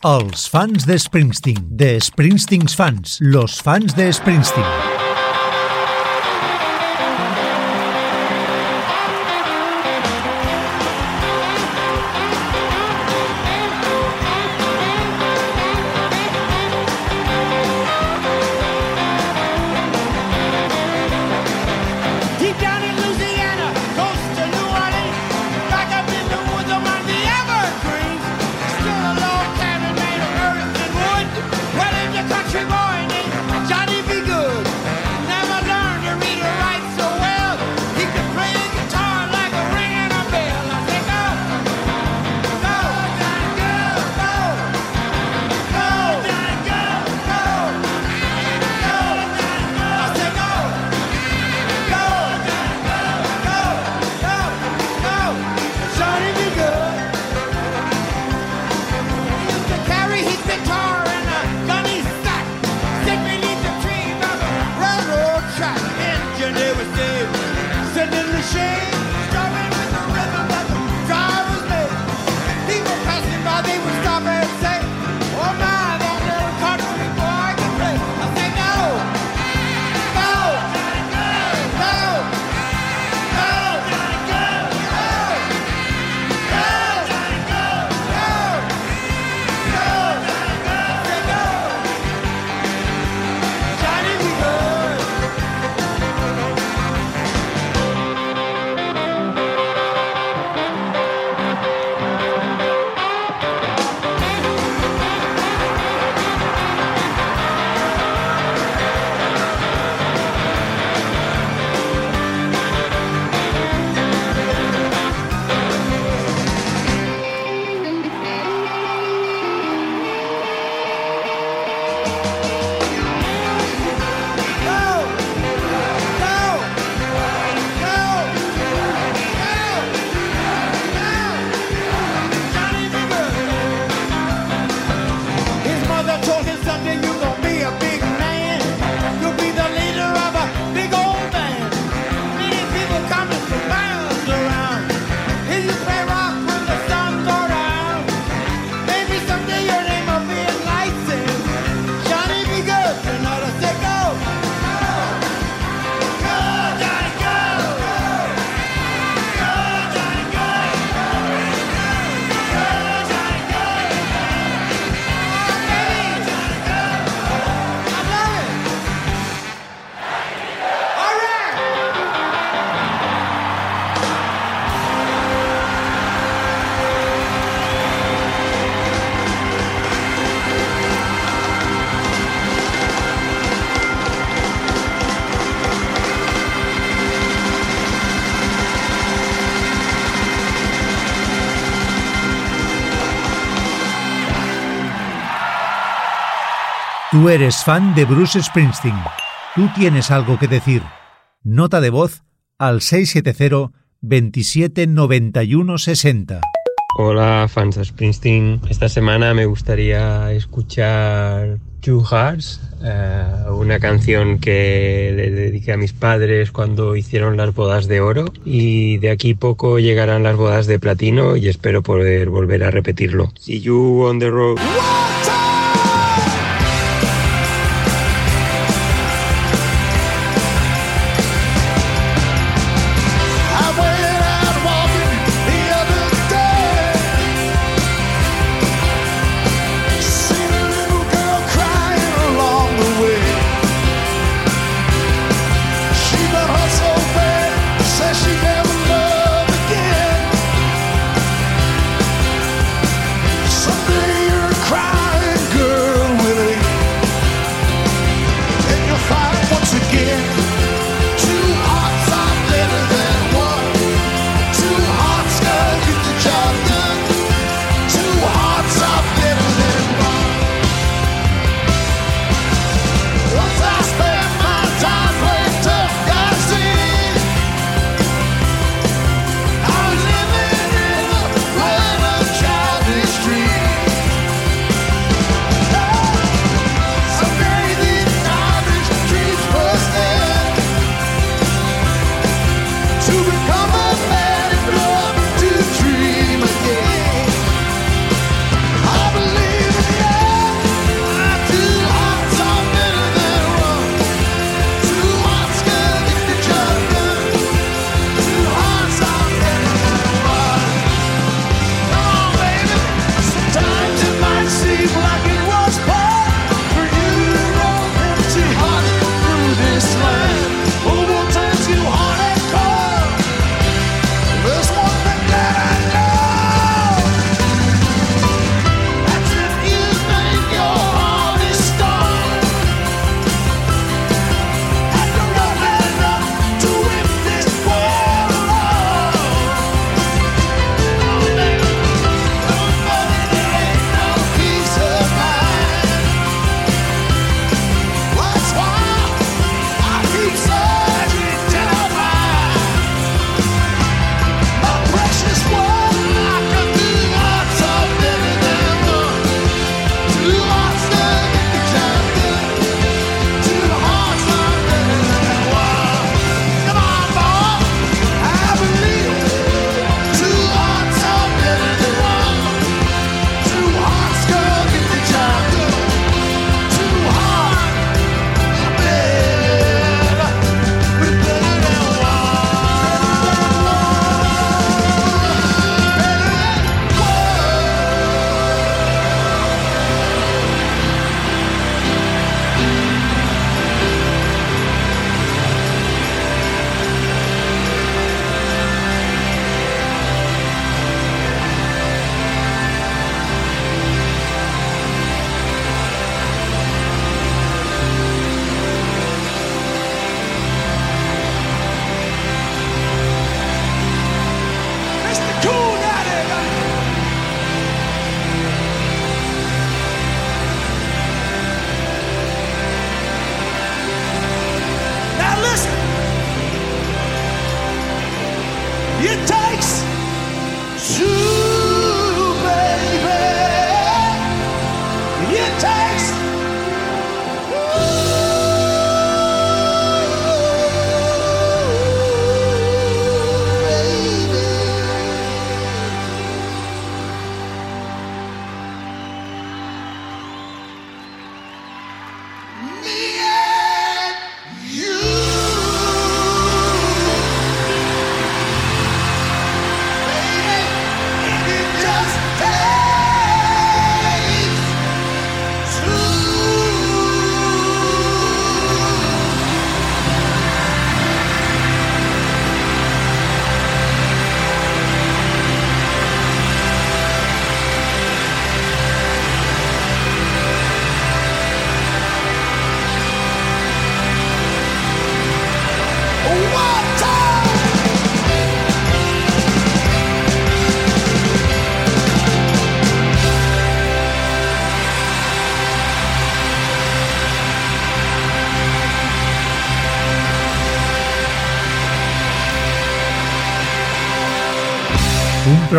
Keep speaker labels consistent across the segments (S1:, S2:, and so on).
S1: Els fans de Springsteen, de Springsteen's fans, los fans de Springsteen. Tú eres fan de Bruce Springsteen. Tú tienes algo que decir. Nota de voz al 670 27 91 60.
S2: Hola fans de Springsteen. Esta semana me gustaría escuchar Two Hearts, eh, una canción que le dediqué a mis padres cuando hicieron las bodas de oro y de aquí poco llegarán las bodas de platino y espero poder volver a repetirlo. See you on the road.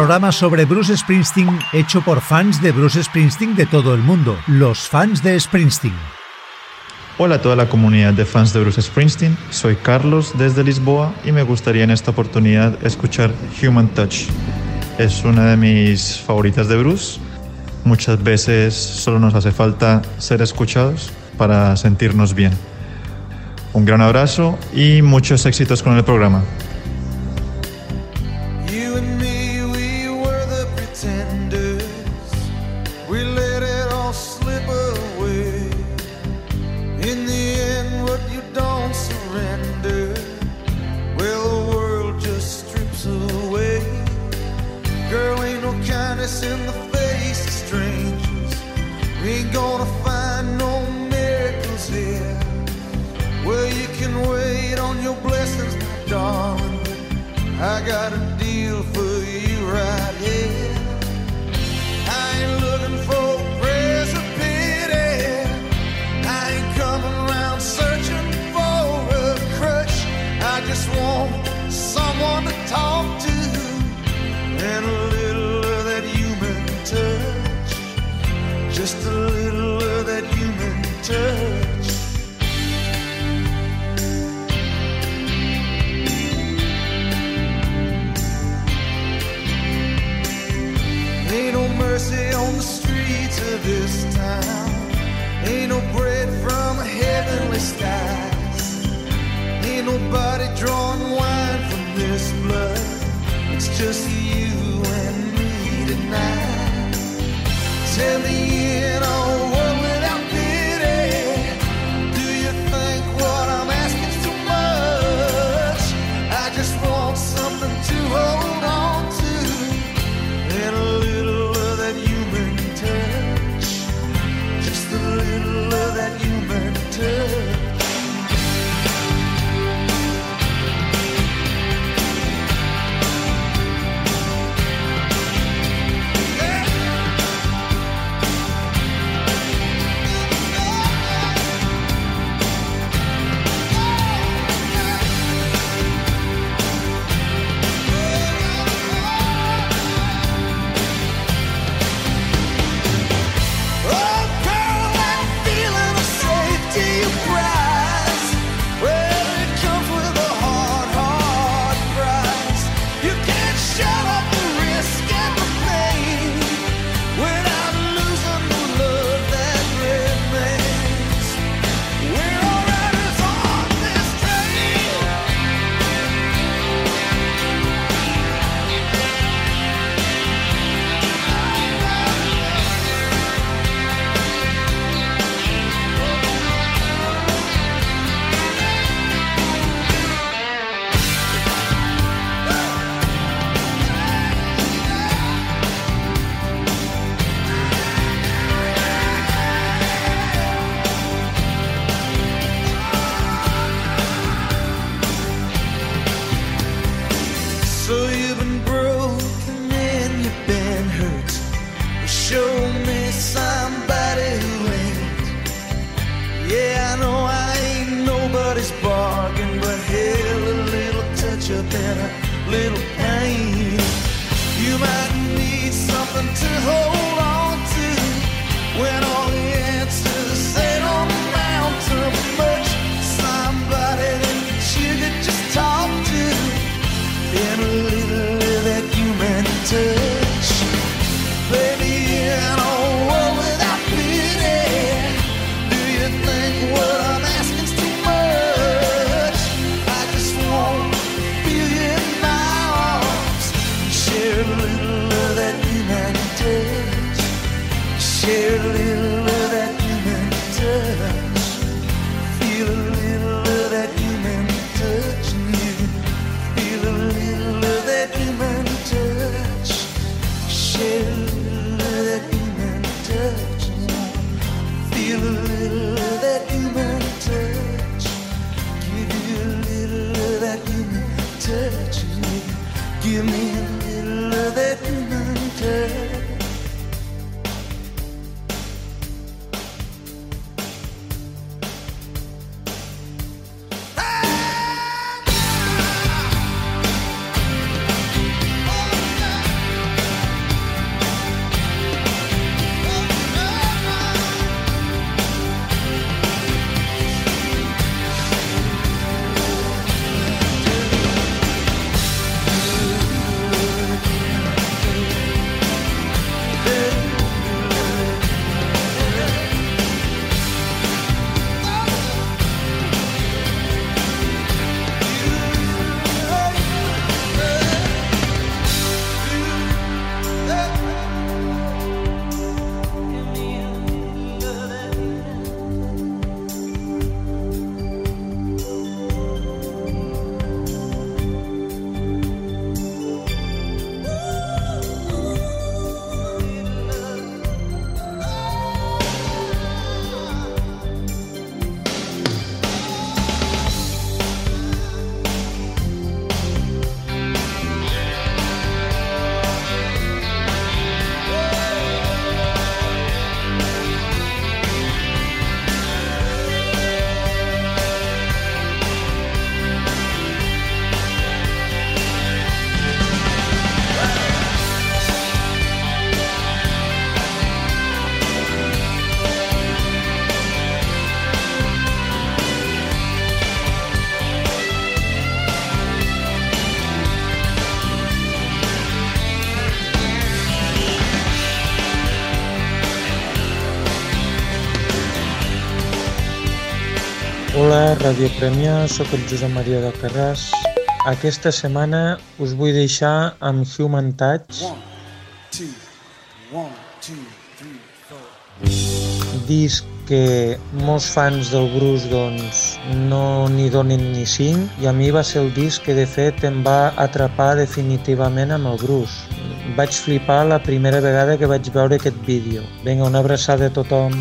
S3: Programa sobre Bruce Springsteen hecho por fans de Bruce Springsteen de todo el mundo, los fans de Springsteen.
S4: Hola a toda la comunidad de fans de Bruce Springsteen, soy Carlos desde Lisboa y me gustaría en esta oportunidad escuchar Human Touch. Es una de mis favoritas de Bruce. Muchas veces solo nos hace falta ser escuchados para sentirnos bien. Un gran abrazo y muchos éxitos con el programa. this time, Ain't no bread from heavenly skies. Ain't nobody drawing wine from this blood. It's just you and me tonight. Tell me it all. Radio Premià, sóc el Josep Maria de Carràs. Aquesta setmana us vull deixar amb Human Touch. One, two, one, two, three. Disc que molts fans del Bruce doncs, no n'hi donen ni cinc i a mi va ser el disc que de fet em va atrapar definitivament amb el Bruce. Vaig flipar la primera vegada que vaig veure aquest vídeo. Vinga, una abraçada a tothom.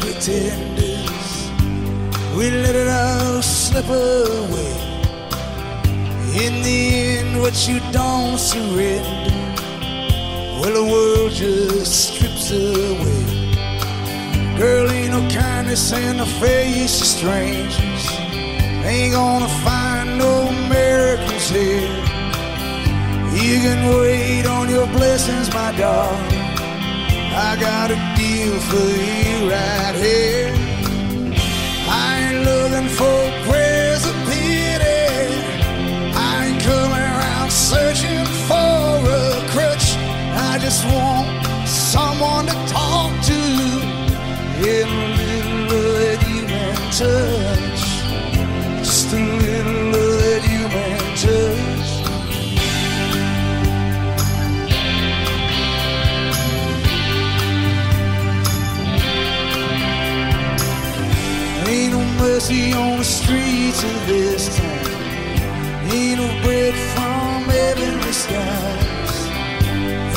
S4: Pretenders We let it all slip away In the end, what you don't surrender Well, the world just strips away. Girl, ain't no kindness in the face of strangers. Ain't gonna find no miracles here. You can wait on your blessings, my darling. I got a deal for you right here. I ain't looking for prayers of pity. I ain't coming around searching for a crutch. I just want someone to talk to in a little that you can touch. Just a little that you can touch. Mercy on the streets of this town. Ain't no bread from heavenly skies.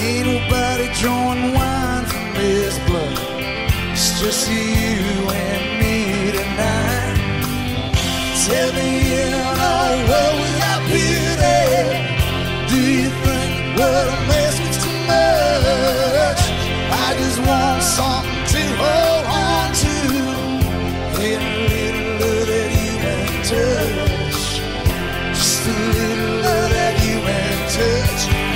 S4: Ain't nobody drawing wine from this blood. It's just you and me tonight. Tell me in a world without pity, do you think what I'm asking too much? I just want something little that you can touch.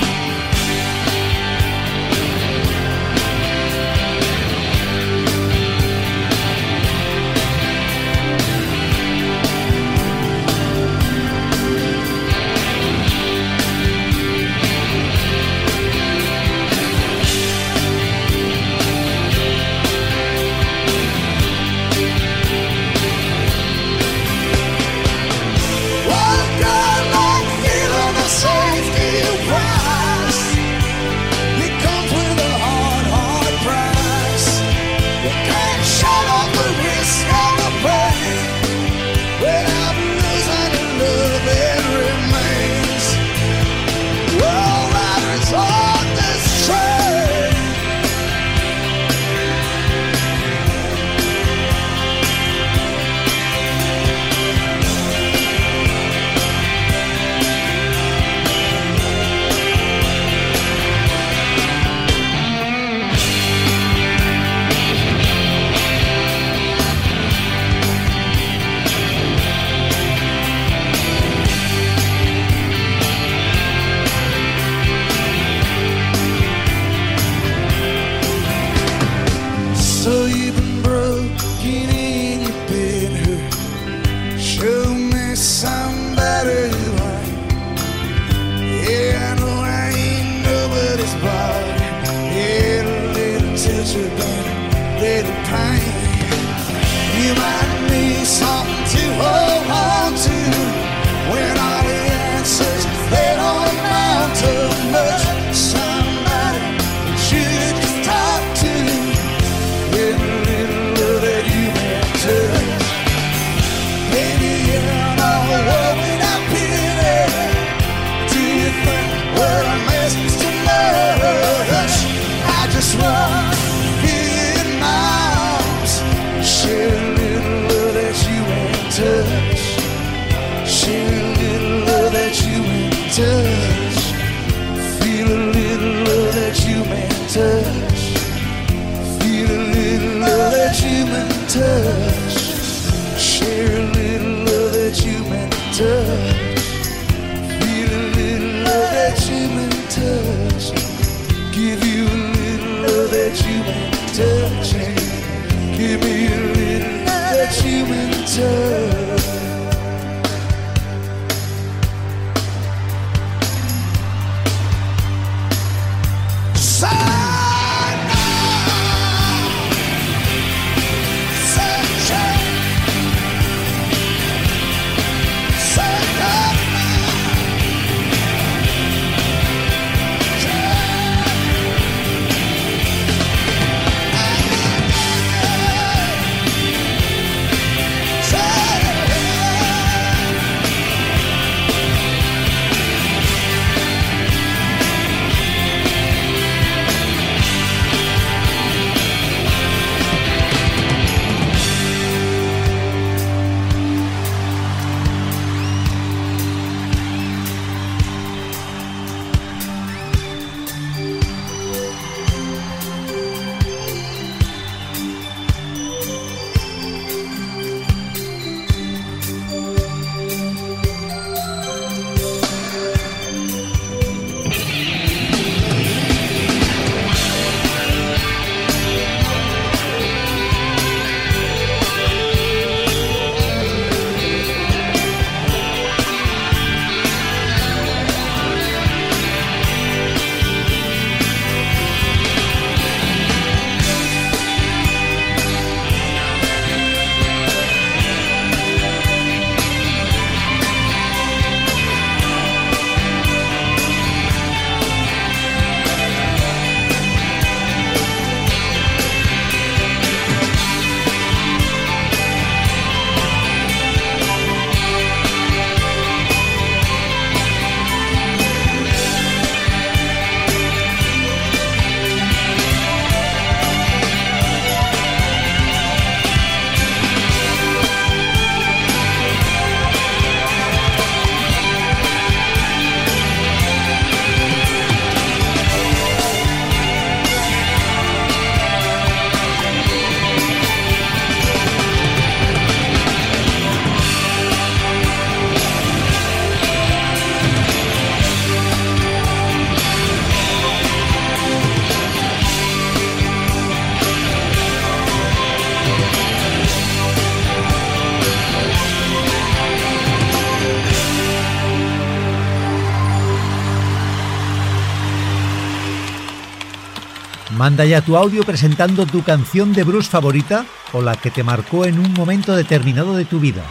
S4: Manda ya tu audio presentando tu canción de Bruce favorita o la que te marcó en un momento determinado de tu vida.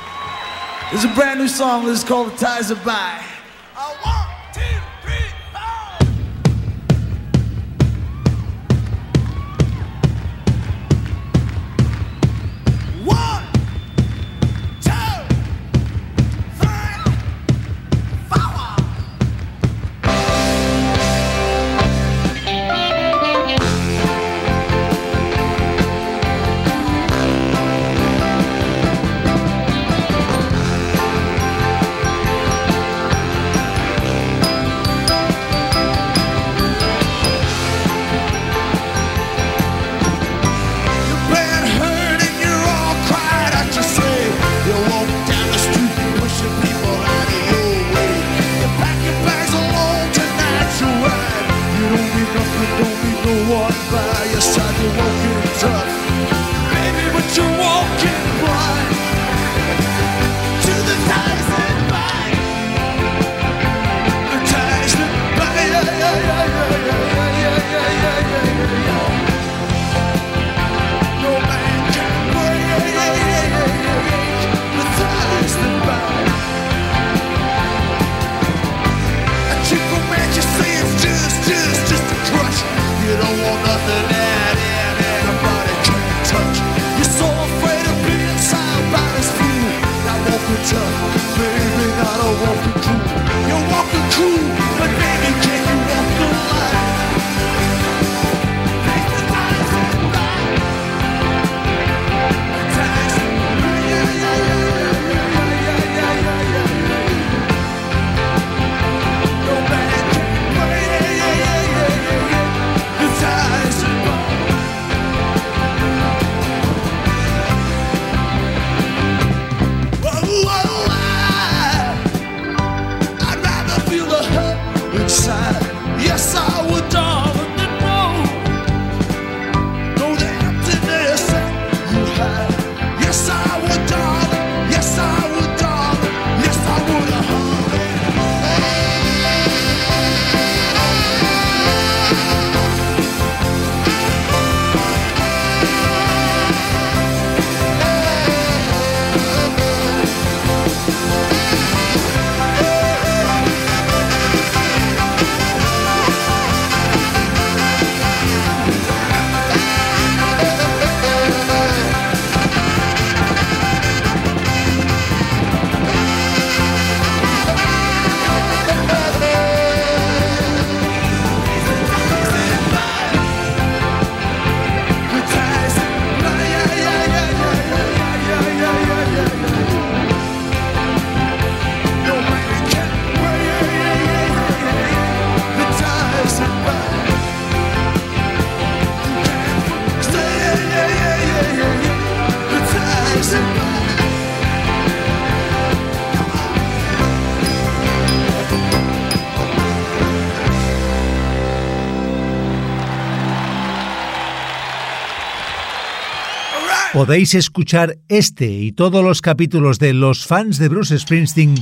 S4: Podéis escuchar este y todos los capítulos de Los fans de Bruce Springsteen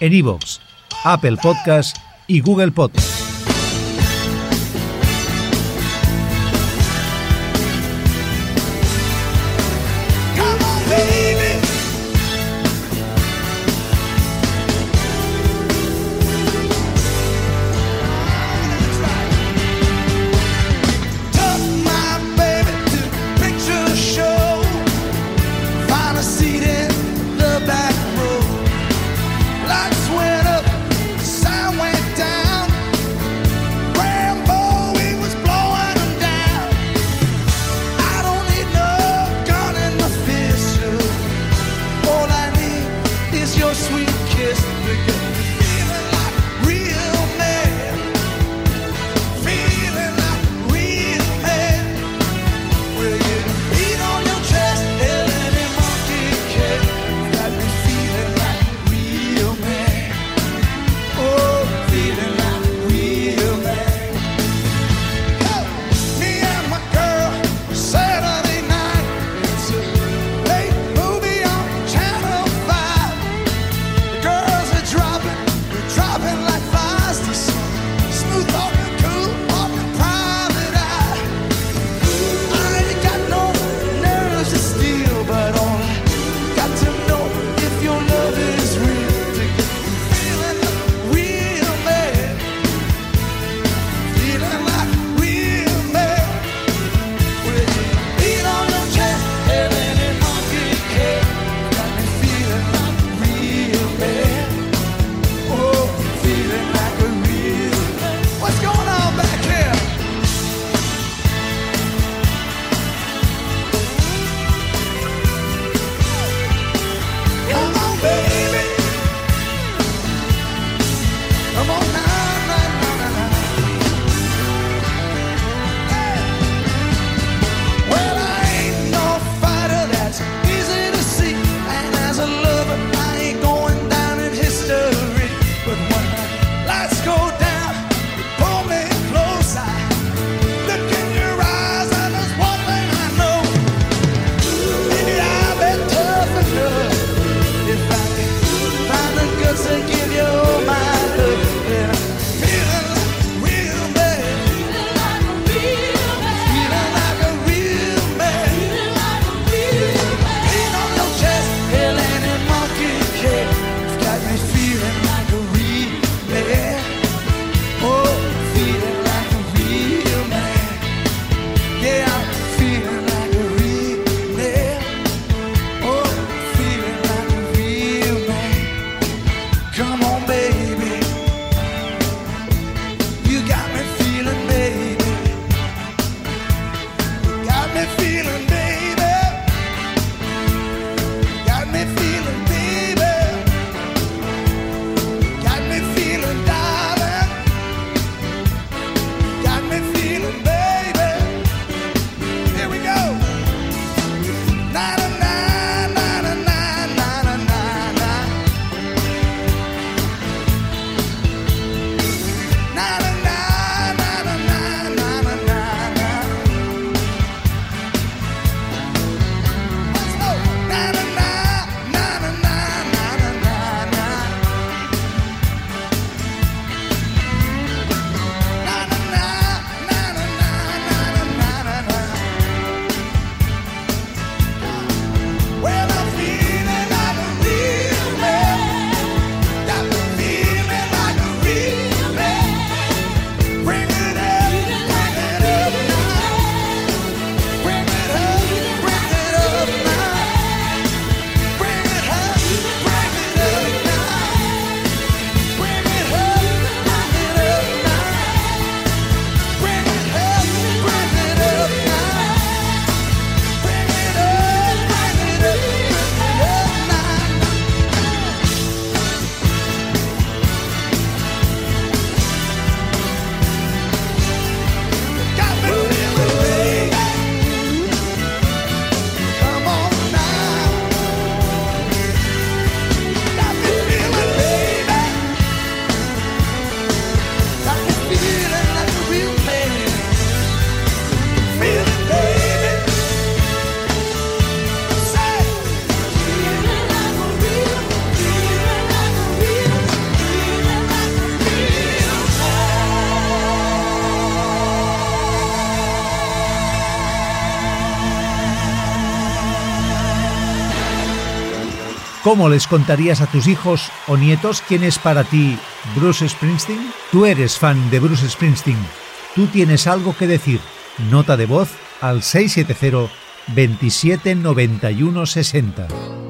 S4: en iVoox, Apple Podcast y Google Podcast. ¿Cómo les contarías a tus hijos o nietos quién es para ti Bruce Springsteen? Tú eres fan de Bruce Springsteen. Tú tienes algo que decir. Nota de voz al 670 27 91 60.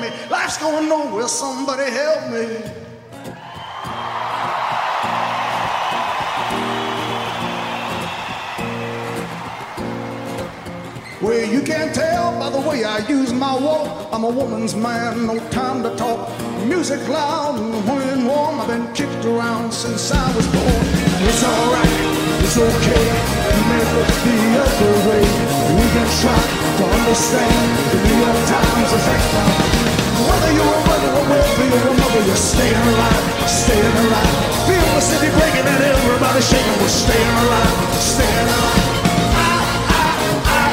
S5: Me. Life's going nowhere, somebody help me. Well, you can't tell by the way I use my walk. I'm a woman's man, no time to talk. Music loud and when warm. I've been kicked around since I was born. It's alright it's okay to make it the other way. We can try to understand the York Times effect. Whether you're a brother or whether you're a mother, you're staying alive, staying alive. Feel the city breaking and everybody shaking. We're staying alive, staying alive. I, I, I,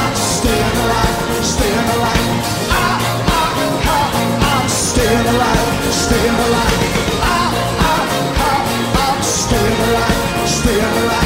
S5: I'm staying alive, staying alive. I, I, I, I'm staying alive, staying alive. I, I, I, I'm staying alive, staying alive.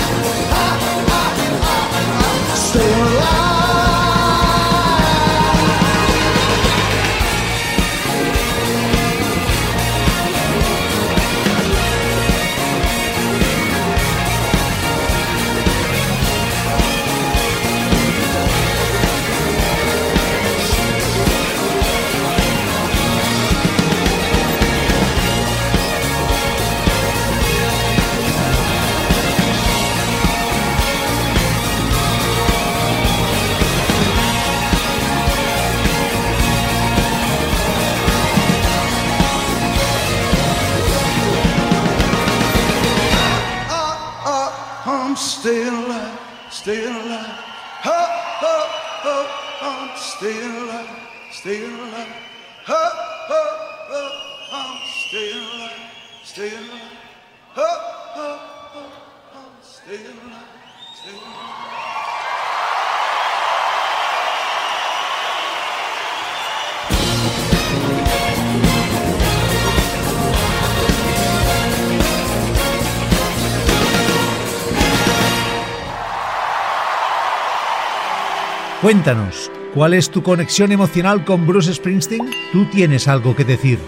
S1: Cuéntanos, ¿cuál es tu conexión emocional con Bruce Springsteen? ¿Tú tienes algo que decir?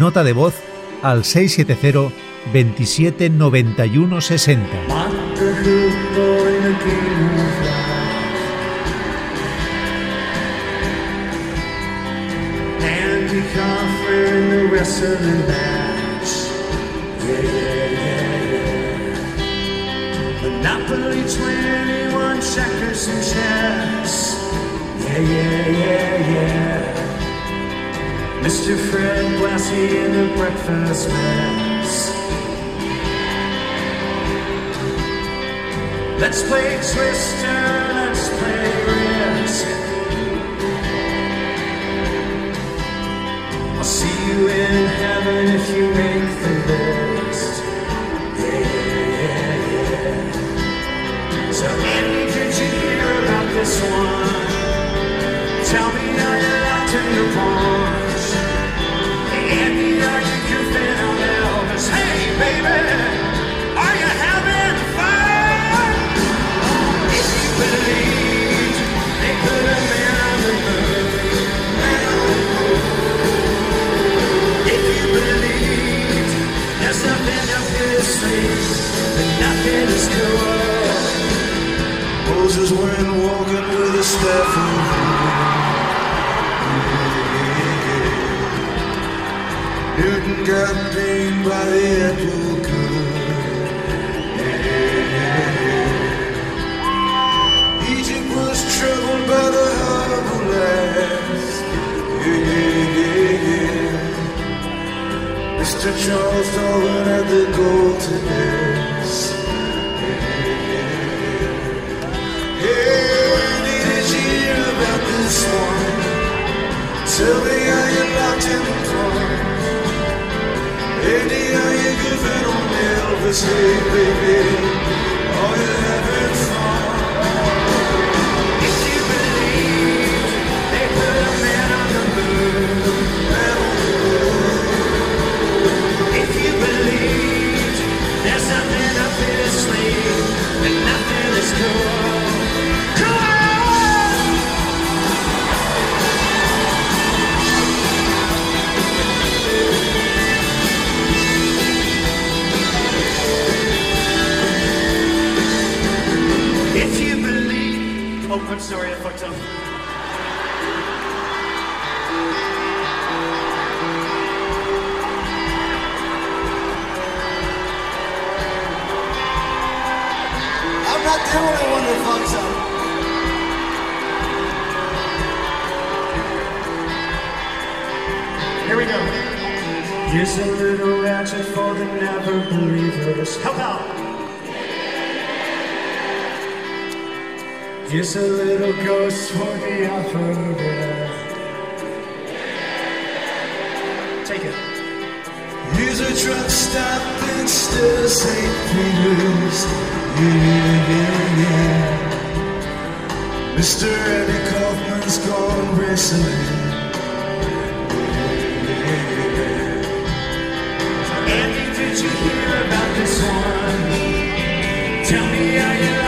S1: Nota de voz al 670 27 91 60.
S6: Andy Kaufman and the wrestling match. Yeah, yeah, yeah, yeah. Monopoly 21 checkers and chess. Yeah, yeah, yeah, yeah. Mr. Fred Blassie and the breakfast mess. Let's play Twister, let's play Risk. I'll see you in heaven if you make the list. Yeah, yeah, yeah, yeah. So, Andy, did you hear about this one? Tell me how you locked in are you goofing Elvis? Hey, baby, are you having fun? If you believe they a man on the moon. If you believe there's nothing nothing is cool.
S4: Moses went walking with a staff Got pain by the apple Egypt was troubled by the. Mr. Charles Darwin had the gold to
S6: If you believe there's nothing up his sleeve and nothing is. I'm sorry, I fucked up.
S4: I'm not the only one that fucks up.
S6: Here we go. Here's a little ratchet for the never believers. Help out. Here's a little ghost for the alphabet. Take it.
S4: Here's a truck stop instead of St. Peter's. Yeah, yeah, yeah. Mr. Eddie Kaufman's gone wrestling.
S6: Andy, did you hear about this one? Tell me how you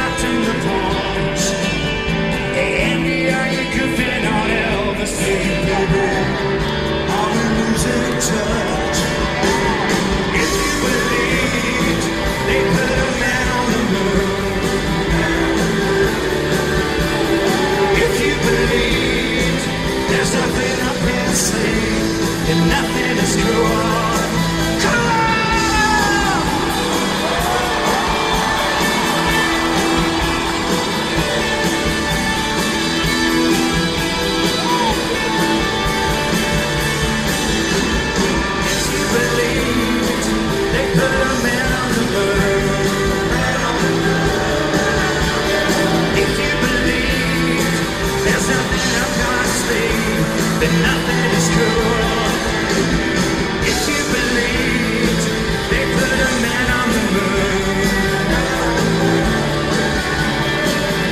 S6: up and nothing is cool. Then nothing is. If you believed they put a man on the moon.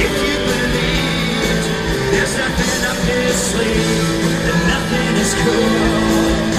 S6: If you believed there's nothing up his sleeve, then nothing is cool.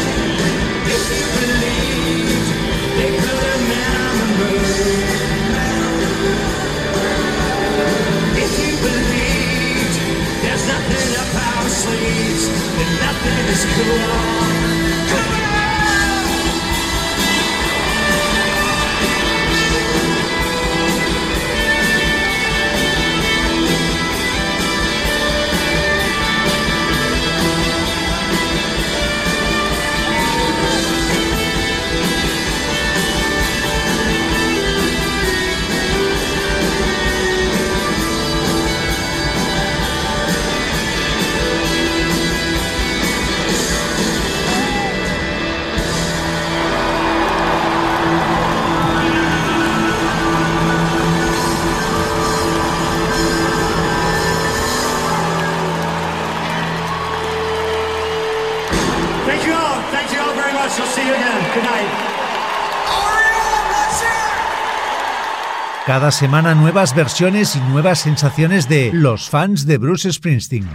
S3: Cada semana nuevas versiones y nuevas sensaciones de los fans de Bruce Springsteen.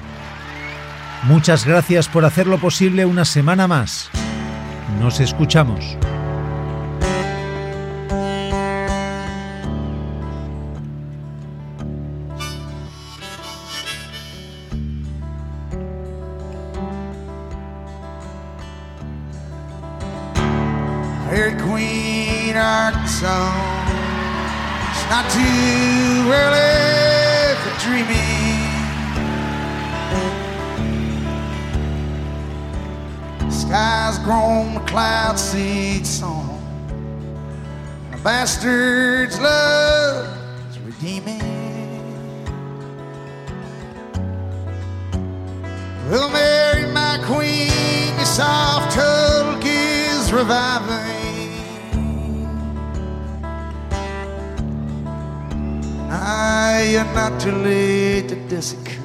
S3: Muchas gracias por hacerlo posible una semana más. Nos escuchamos.
S4: Bastard's love is redeeming. Well, Mary, my queen, your soft hulk is reviving. Ah, you're not too late to desecrate.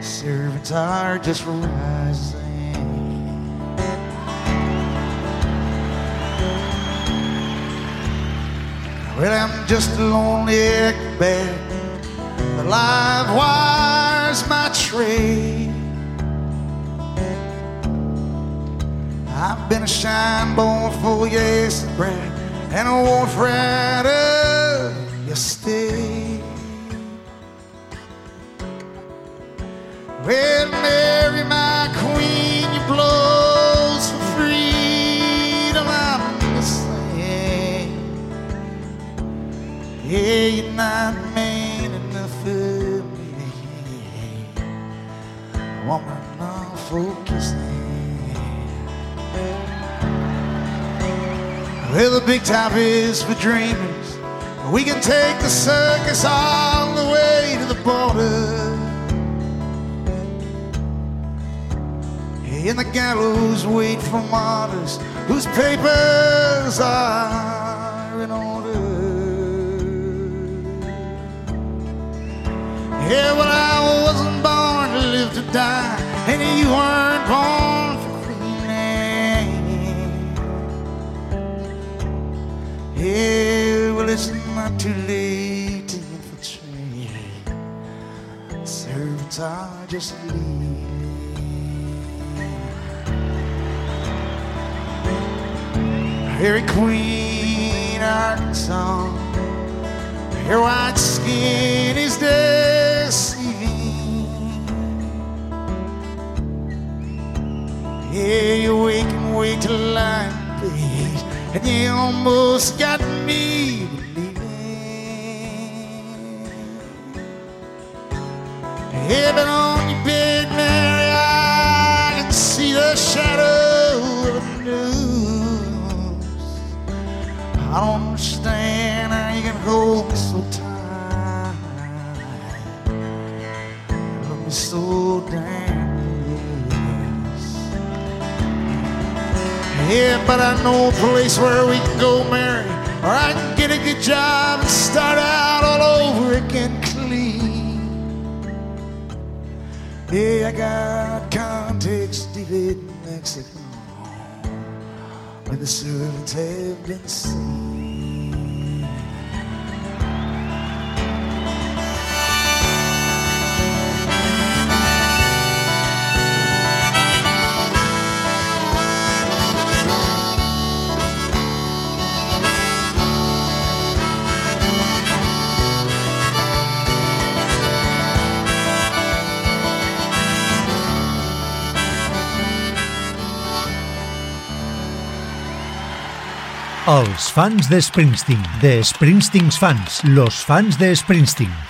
S4: Servants are just rising. Well, I'm just a lonely bear. The live wire's my trade. I've been a shine born for brag, and I won't fret of your stay. Well, not man enough for me. Woman, I'm focusing. Well, the big top is for dreamers. We can take the circus all the way to the border. And the gallows wait for martyrs whose papers are Yeah, well, I wasn't born to live to die, and you weren't born for queening. Yeah, well, it's not too late to infiltrate. Servants are just leaving. Harry Queen, Arkansas. Your white skin is deceiving. Yeah, you wake and till light fades, and you almost got me believing. Heaven on your bed, Mary, I can see the shadow of a noose. I don't understand how you can hold so damn. Yeah, but I know a place where we can go, Mary, or I can get a good job and start out all over again clean. Yeah, I got contacts deep in Mexico where the servants have been seen.
S1: Els fans de Springsteen, de Springsteens fans, los fans de Springsteen.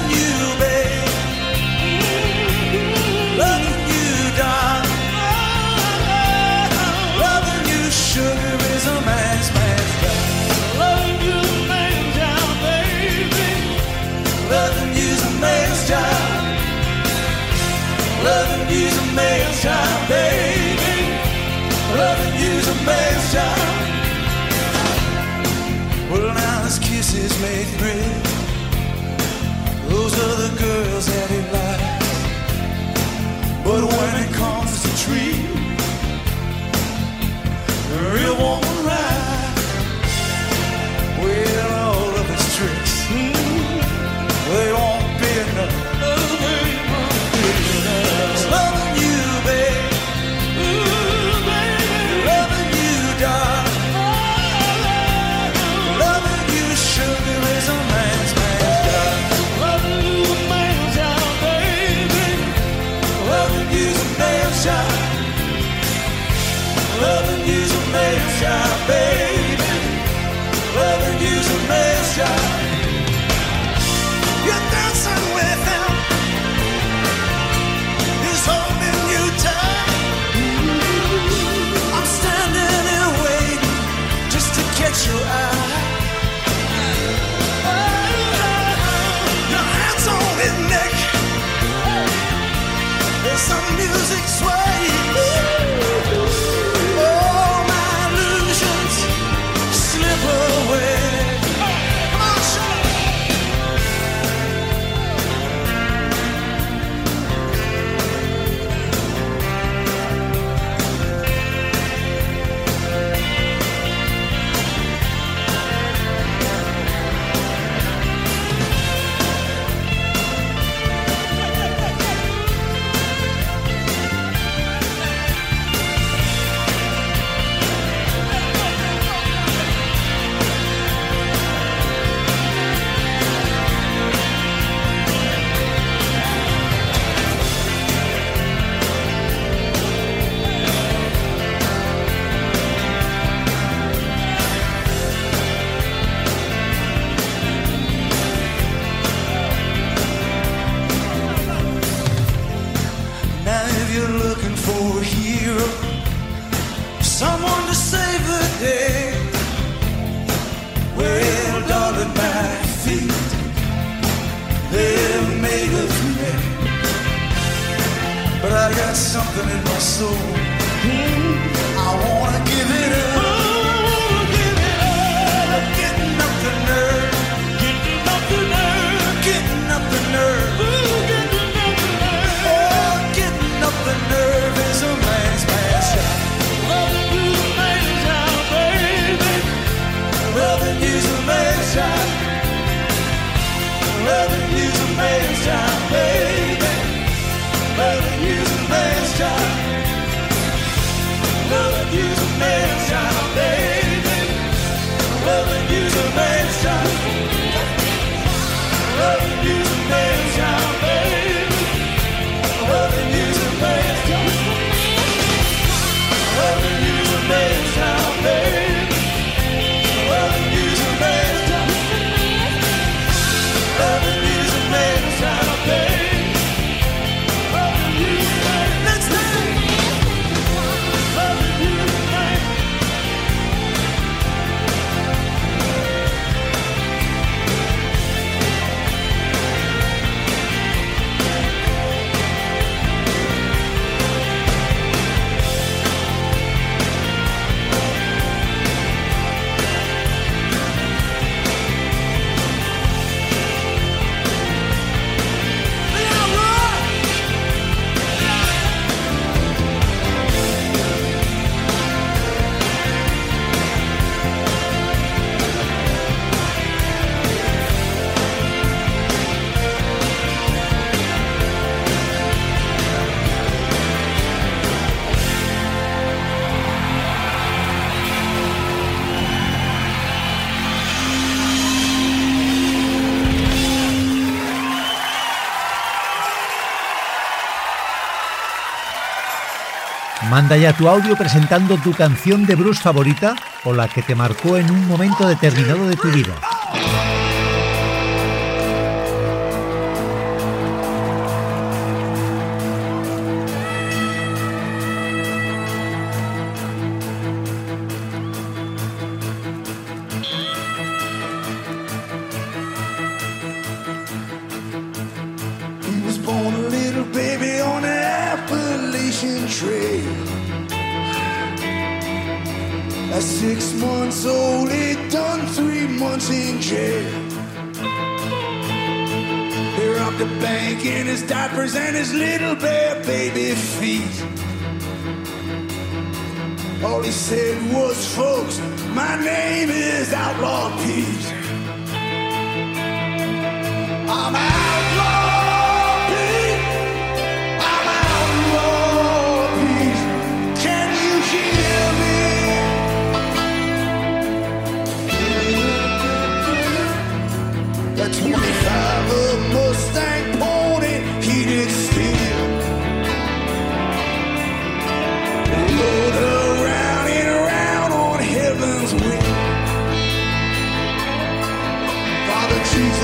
S4: moonshine, baby. Loving you's a moonshine. Well, now his kisses make bread. Those are the girls that he likes. But when it comes to treat, the real woman.
S1: Manda ya tu audio presentando tu canción de blues favorita o la que te marcó en un momento determinado de tu vida.
S4: bare baby feet. All he said was, folks, my name is Outlaw Pete. I'm Outlaw.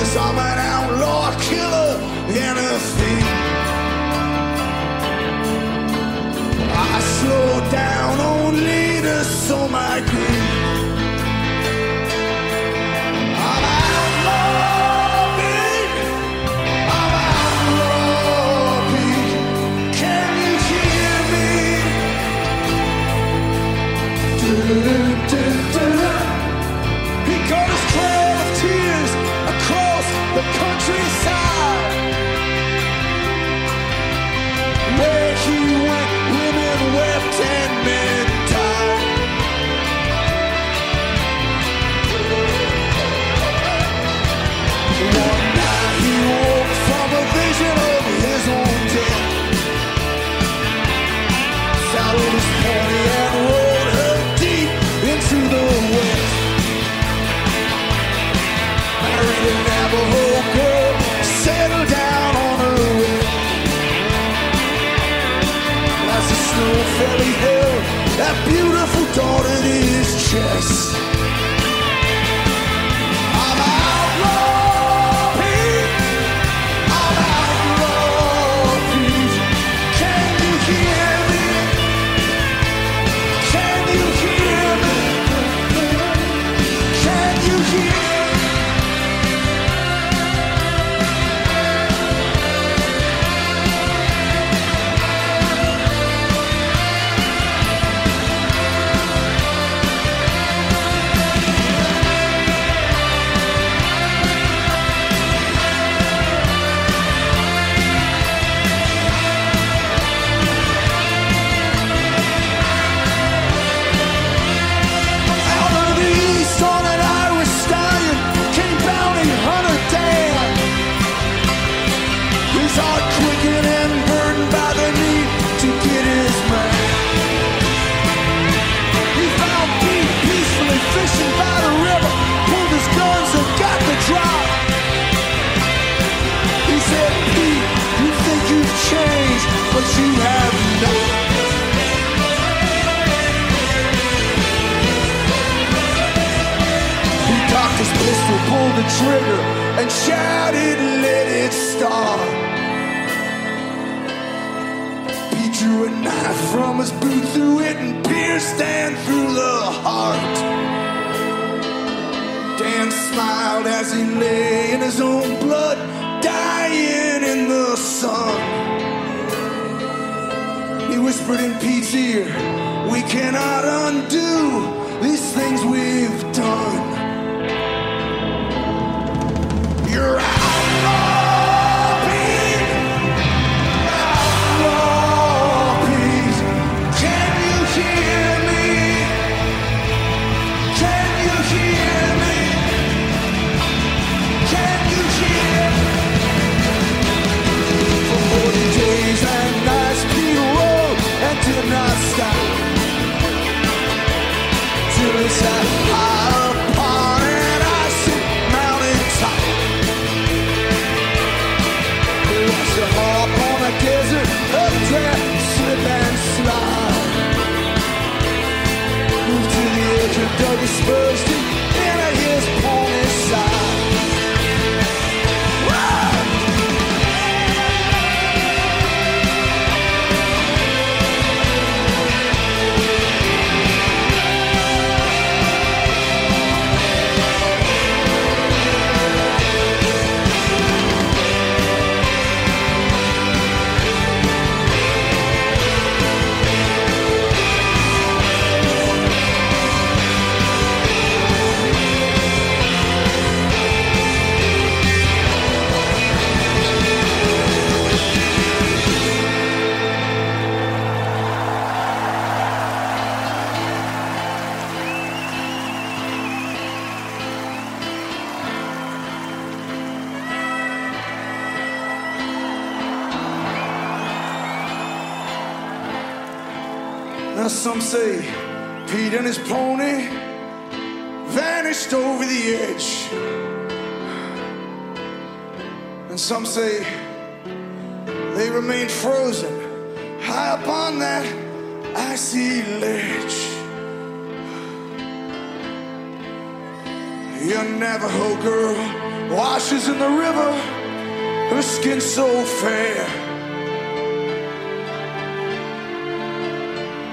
S4: Cause I'm an outlaw killer and a thief. I slow down only to sow my grief. Thank you. precious. first Her skin so fair.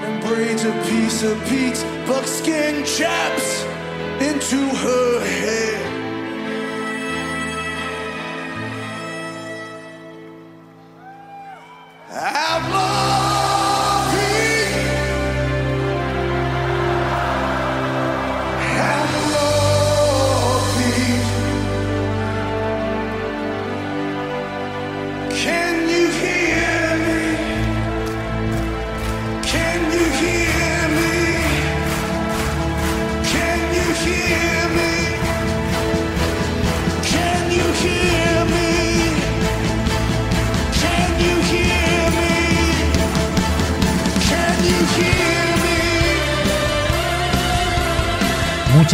S4: And braids a piece of Pete's buckskin chaps Into her hair.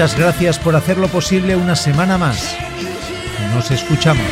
S1: Muchas gracias por hacerlo posible una semana más. Nos escuchamos.